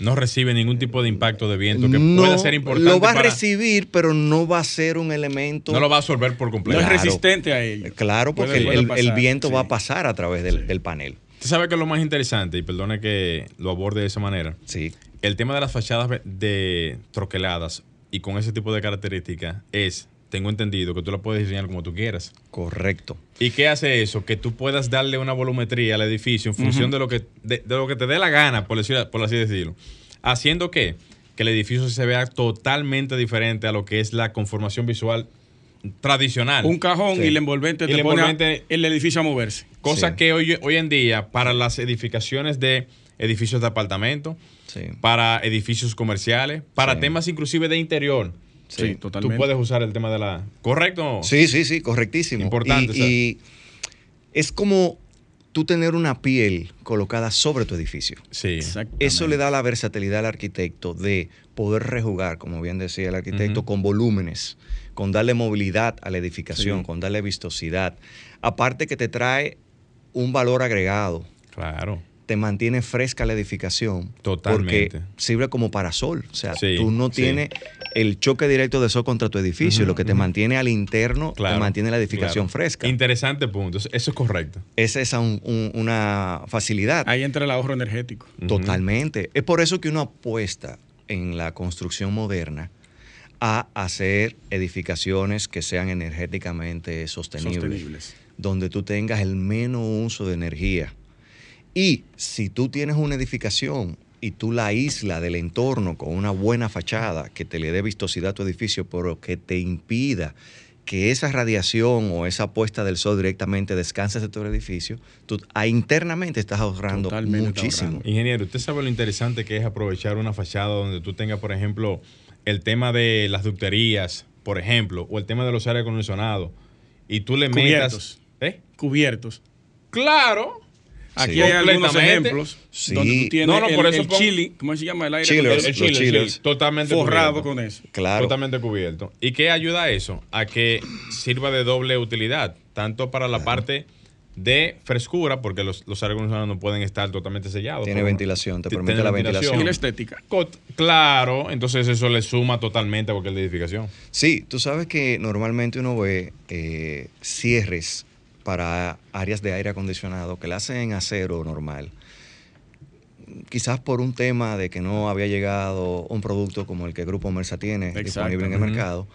No recibe ningún tipo de impacto de viento que No, pueda ser importante. Lo va a para- recibir, pero no va a ser un elemento... no lo va a absorber por No completo. es Claro. resistente a ello. Claro, porque Puede- el- puede viento va a pasar a través del, del panel. Usted sabe que es lo más interesante, y perdone que lo aborde de esa manera, Sí. El tema de las fachadas de troqueladas y con ese tipo de características es, tengo entendido, que tú la puedes diseñar como tú quieras. Correcto. ¿Y qué hace eso? Que tú puedas darle una volumetría al edificio en función de, lo que, de, de lo que te dé la gana, por, decir, por así decirlo. Haciendo que, que el edificio se vea totalmente diferente a lo que es la conformación visual tradicional. Un cajón Sí. y el envolvente te el pone el edificio a moverse. Cosa Sí. que hoy, hoy en día, para las edificaciones de edificios de apartamento, Sí. para edificios comerciales, para Sí. temas inclusive de interior, Sí, Sí. totalmente. tú puedes usar el tema de la... ¿Correcto? Sí, sí, sí, correctísimo. Importante, Y, y es como tú tener una piel colocada sobre tu edificio. Sí. Eso le da la versatilidad al arquitecto de poder rejugar, como bien decía el arquitecto, con volúmenes, con darle movilidad a la edificación, Sí. con darle vistosidad. Aparte que te trae un valor agregado, Claro. Te mantiene fresca la edificación. Totalmente. Porque sirve como parasol. O sea, Sí, tú no sí. tienes el choque directo de sol contra tu edificio. Lo que te mantiene al interno, Claro. te mantiene la edificación claro. fresca. Interesante punto. Eso es correcto. Esa es un- un- una facilidad. Ahí entra el ahorro energético. Totalmente. Es por eso que uno apuesta en la construcción moderna a hacer edificaciones que sean energéticamente sostenibles, Sostenibles. donde tú tengas el menos uso de energía. Y si tú tienes una edificación y tú la aísla del entorno con una buena fachada que te le dé vistosidad a tu edificio, pero que te impida que esa radiación o esa puesta del sol directamente descanse de tu edificio, tú ah, internamente estás ahorrando Totalmente muchísimo. ahorrando. Ingeniero, ¿usted sabe lo interesante que es aprovechar una fachada donde tú tengas, por ejemplo, el tema de las ducterías, por ejemplo, o el tema de los aires acondicionados, y tú le Cubiertos. metas... ¿Eh? Cubiertos. Claro. Aquí Sí. hay algunos ejemplos Sí. donde tú tienes No, no, el, eso el chili, ¿cómo se llama el aire? Chillers, El, chile, chillers. sí, totalmente Forrado cubierto. con eso. Claro. Totalmente cubierto. ¿Y qué ayuda a eso? A que sirva de doble utilidad, tanto para la parte de frescura, porque los, los aires no pueden estar totalmente sellados. Tiene ventilación, te permite la ventilación. Y la estética. Cot- Claro, entonces eso le suma totalmente a cualquier edificación. Sí, tú sabes que normalmente uno ve eh, cierres para áreas de aire acondicionado que la hacen en acero normal. Quizás por un tema de que no había llegado un producto como el que Grupo Mersa tiene Exacto. disponible en el mercado.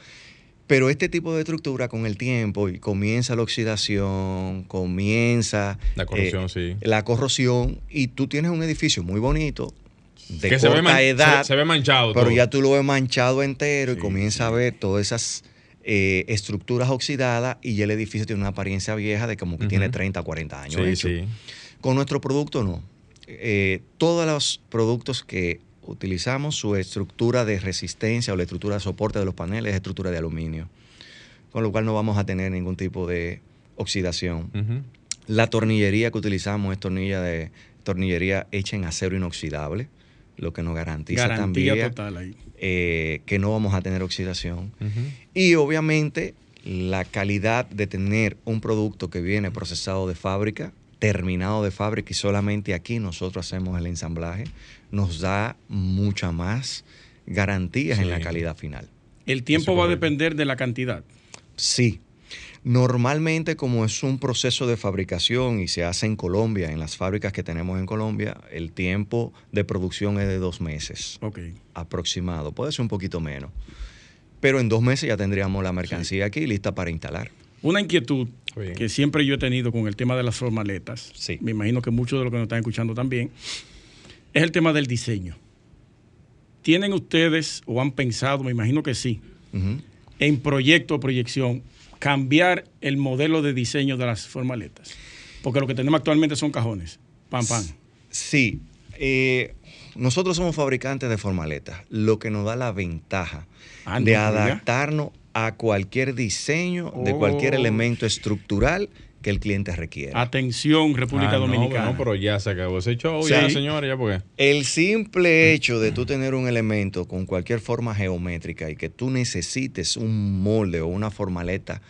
Pero este tipo de estructura con el tiempo y comienza la oxidación, comienza La corrosión, eh, sí. la corrosión y tú tienes un edificio muy bonito de Que se ve, edad, se, se ve manchado. pero todo. ya tú lo ves manchado entero y Sí, comienza a ver todas esas eh, estructuras oxidadas y ya el edificio tiene una apariencia vieja de como que tiene 30 o 40 años. Sí, hecho. sí. Con nuestro producto no. Eh, todos los productos que utilizamos, su estructura de resistencia o la estructura de soporte de los paneles es estructura de aluminio, con lo cual no vamos a tener ningún tipo de oxidación. La tornillería que utilizamos es tornilla de tornillería hecha en acero inoxidable, lo que nos garantiza Garantía también total ahí. eh, que no vamos a tener oxidación. Y obviamente la calidad de tener un producto que viene procesado de fábrica terminado de fábrica y solamente aquí nosotros hacemos el ensamblaje, nos da mucha más garantías en la calidad final. El tiempo Eso va a depender de la cantidad. Sí. Normalmente, como es un proceso de fabricación y se hace en Colombia, en las fábricas que tenemos en Colombia, el tiempo de producción es de dos meses Ok. aproximado. Puede ser un poquito menos. Pero en dos meses ya tendríamos la mercancía aquí lista para instalar. Una inquietud Bien. que siempre yo he tenido con el tema de las formaletas, Sí. me imagino que muchos de los que nos están escuchando también, es el tema del diseño. ¿Tienen ustedes o han pensado, me imagino que sí, en proyecto o proyección, cambiar el modelo de diseño de las formaletas? Porque lo que tenemos actualmente son cajones. Pam, pam. Sí, eh, nosotros somos fabricantes de formaletas, lo que nos da la ventaja Ah, de adaptarnos a cualquier diseño, de cualquier Oh. elemento estructural que el cliente requiera. Atención, República Ah, no, Dominicana. No, pero ya se acabó ese show, Sí. ya, señores, ya porque. El simple hecho de tú tener un elemento con cualquier forma geométrica y que tú necesites un molde o una formaleta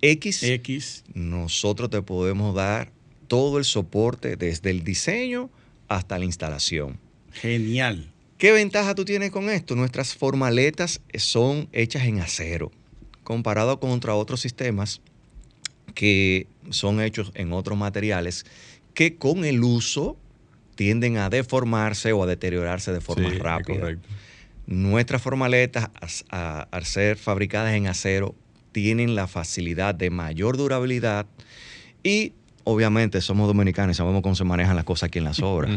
X, X. nosotros te podemos dar todo el soporte desde el diseño hasta la instalación. Genial. ¿Qué ventaja tú tienes con esto? Nuestras formaletas son hechas en acero, comparado contra otros sistemas que son hechos en otros materiales que con el uso tienden a deformarse o a deteriorarse de forma Sí, rápida. correcto. Nuestras formaletas, al ser fabricadas en acero, tienen la facilidad de mayor durabilidad y obviamente somos dominicanos y sabemos cómo se manejan las cosas aquí en las obras.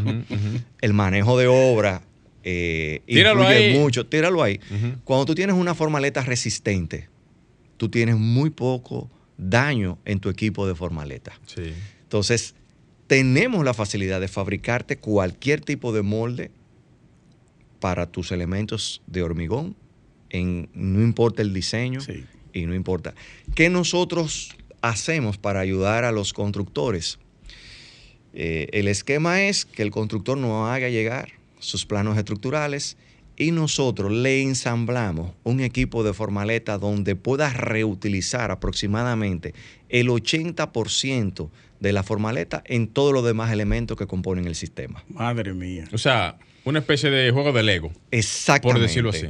El manejo de obra eh, Tíralo influye ahí. mucho. Tíralo ahí. Cuando tú tienes una formaleta resistente, tú tienes muy poco daño en tu equipo de formaleta. Sí. Entonces, tenemos la facilidad de fabricarte cualquier tipo de molde para tus elementos de hormigón, en, no importa el diseño Sí. y no importa. ¿Qué nosotros hacemos para ayudar a los constructores? Eh, el esquema es que el constructor nos haga llegar sus planos estructurales y nosotros le ensamblamos un equipo de formaleta donde pueda reutilizar aproximadamente el 80% de la formaleta en todos los demás elementos que componen el sistema. Madre mía. O sea, una especie de juego de Lego. Exactamente. Por decirlo así.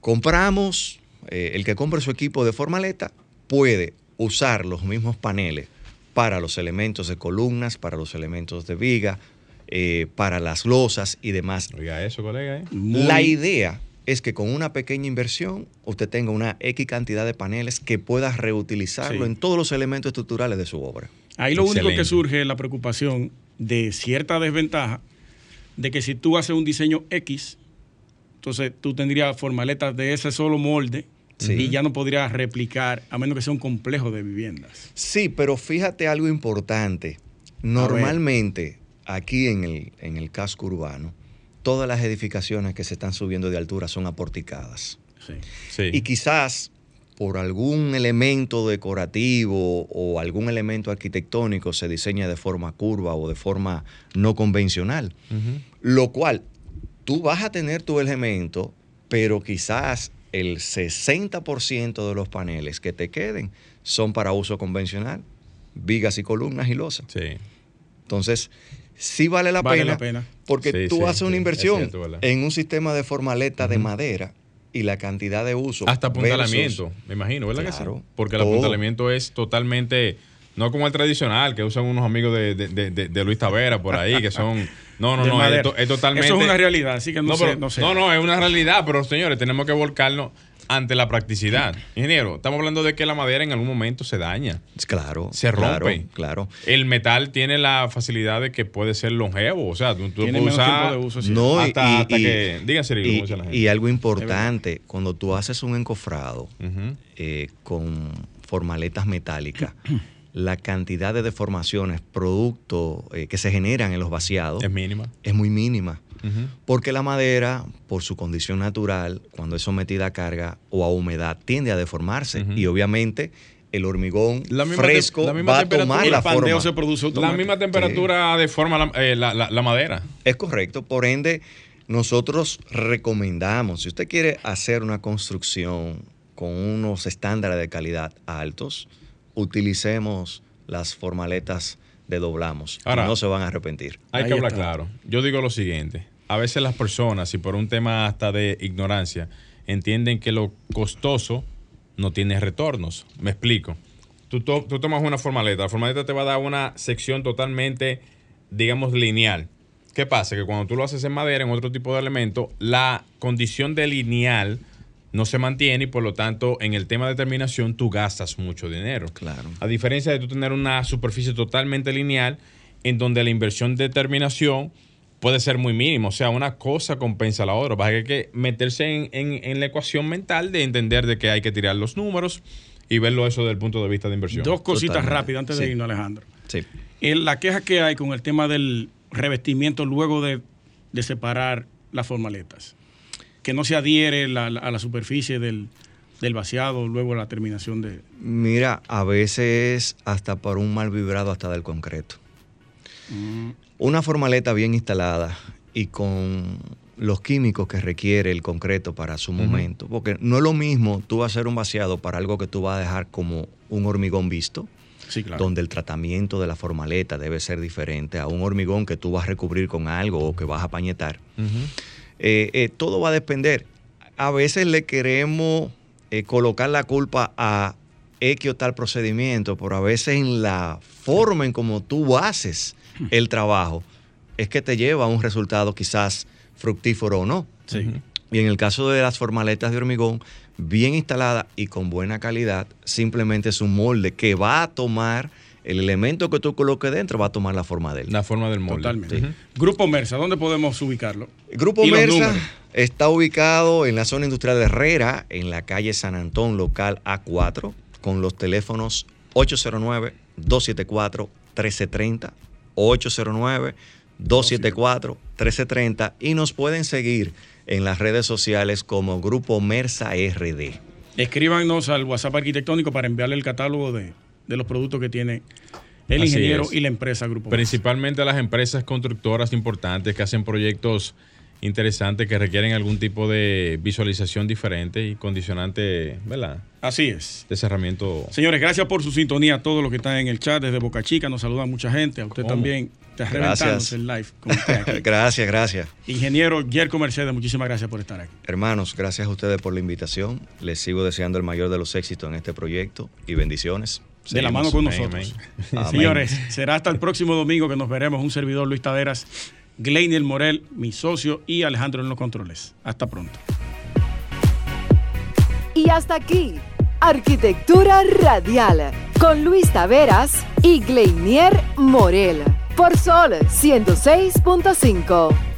Compramos, eh, el que compre su equipo de formaleta puede usar los mismos paneles para los elementos de columnas, para los elementos de viga, eh, para las losas y demás. Oiga eso, colega. ¿eh? La idea es que con una pequeña inversión usted tenga una X cantidad de paneles que pueda reutilizarlo Sí. en todos los elementos estructurales de su obra. Ahí lo único que surge es la preocupación de cierta desventaja de que si tú haces un diseño X, entonces tú tendrías formaletas de ese solo molde Sí. y ya no podrías replicar a menos que sea un complejo de viviendas. Sí, pero fíjate algo importante. Normalmente, aquí en el, en el casco urbano, todas las edificaciones que se están subiendo de altura son aporticadas. Sí. Sí. Y quizás por algún elemento decorativo o algún elemento arquitectónico se diseña de forma curva o de forma no convencional. Lo cual, tú vas a tener tu elemento, pero quizás el 60% de los paneles que te queden son para uso convencional, vigas y columnas y losas. Sí. Entonces, sí vale la, Vale pena, la pena. porque Sí, tú sí, haces una inversión en un sistema de formaleta de madera y la cantidad de uso. Hasta versus- apuntalamiento, me imagino, ¿verdad que Claro, sí? Porque el todo. apuntalamiento es totalmente, no como el tradicional que usan unos amigos de, de- de- de- Luis Tavera por ahí, que son... No, no, no, es, totalmente... Eso es una realidad, así que no, sé, pero- no sé. no, no, es una realidad, pero señores, tenemos que volcarnos ante la practicidad. Ingeniero, estamos hablando de que la madera en algún momento se daña. Claro. Se claro, rompe. Claro. El metal tiene la facilidad de que puede ser longevo, o sea, tú, puedes usar de uso. sí. No, y- hasta, y- hasta y- que... Díganse, Y, la gente. y algo importante, cuando tú haces un encofrado eh, con formaletas metálicas, la cantidad de deformaciones producto eh, que se generan en los vaciados Es mínima. es muy mínima. Porque la madera, por su condición natural, cuando es sometida a carga o a humedad, tiende a deformarse. Y obviamente el hormigón La misma fresco te- la misma va a temperatura. tomar la forma. se produce La misma temperatura deforma la, eh, la- la- la madera. Es correcto. Por ende, nosotros recomendamos, si usted quiere hacer una construcción con unos estándares de calidad altos, utilicemos las formaletas doblamos. Ahora, no se van a arrepentir. Hay Ahí que hablar está. claro. Yo digo lo siguiente. A veces las personas, y por un tema hasta de ignorancia, entienden que lo costoso no tiene retornos. Me explico. Tú, to- tú tomas una formaleta. La formaleta te va a dar una sección totalmente, digamos, lineal. ¿Qué pasa? Que cuando tú lo haces en madera, en otro tipo de elemento, la condición de lineal no se mantiene y por lo tanto en el tema de terminación tú gastas mucho dinero. Claro. A diferencia de tú tener una superficie totalmente lineal en donde la inversión de terminación puede ser muy mínima. O sea, una cosa compensa a la otra. Pasa que hay que meterse en, en- en la ecuación mental de entender de que hay que tirar los números y verlo eso desde el punto de vista de inversión. Dos cositas Totalmente. rápidas antes de Sí. irnos, Alejandro. Sí. El- la queja que hay con el tema del revestimiento luego de, de separar las formaletas, que no se adhiere la- la- a la superficie del, del vaciado luego de la terminación de... Mira, a veces hasta por un mal vibrado hasta del concreto. Una formaleta bien instalada y con los químicos que requiere el concreto para su momento, porque no es lo mismo tú hacer un vaciado para algo que tú vas a dejar como un hormigón visto, Sí, claro. donde el tratamiento de la formaleta debe ser diferente a un hormigón que tú vas a recubrir con algo o que vas a pañetar. Eh, eh, todo va a depender. A veces le queremos eh, colocar la culpa a X o tal procedimiento, pero a veces en la forma en como tú haces el trabajo es que te lleva a un resultado quizás fructífero o no. Sí. Y en el caso de las formaletas de hormigón, bien instaladas y con buena calidad, simplemente es un molde que va a tomar el elemento que tú coloques dentro, va a tomar la forma de él. La forma del molde. Totalmente. Grupo Mersa, ¿dónde podemos ubicarlo? El Grupo Mersa está ubicado en la zona industrial de Herrera, en la calle San Antón, local A4, con los teléfonos 809-274-1330, 809-274-1330 y nos pueden seguir en las redes sociales como Grupo Mersa RD. Escríbanos al WhatsApp arquitectónico para enviarle el catálogo de, de los productos que tiene el Así ingeniero es. y la empresa Grupo. Principalmente a las empresas constructoras importantes que hacen proyectos interesantes que requieren algún tipo de visualización diferente y condicionante, ¿verdad? Así es. De cerramiento. Señores, gracias por su sintonía a todos los que están en el chat desde Boca Chica. Nos saluda mucha gente. A usted ¿Cómo? también. Te Gracias. reventamos el live con usted aquí. gracias, gracias. Ingeniero Yerko Mercedes, muchísimas gracias por estar aquí. Hermanos, gracias a ustedes por la invitación. Les sigo deseando el mayor de los éxitos en este proyecto y bendiciones. De la mano con nosotros. Señores, será hasta el próximo domingo que nos veremos. Un servidor Luis Taveras, Gleinier Morel, mi socio y Alejandro en los controles. Hasta pronto. Y hasta aquí, Arquitectura Radial, con Luis Taveras y Gleinier Morel, por Sol 106.5.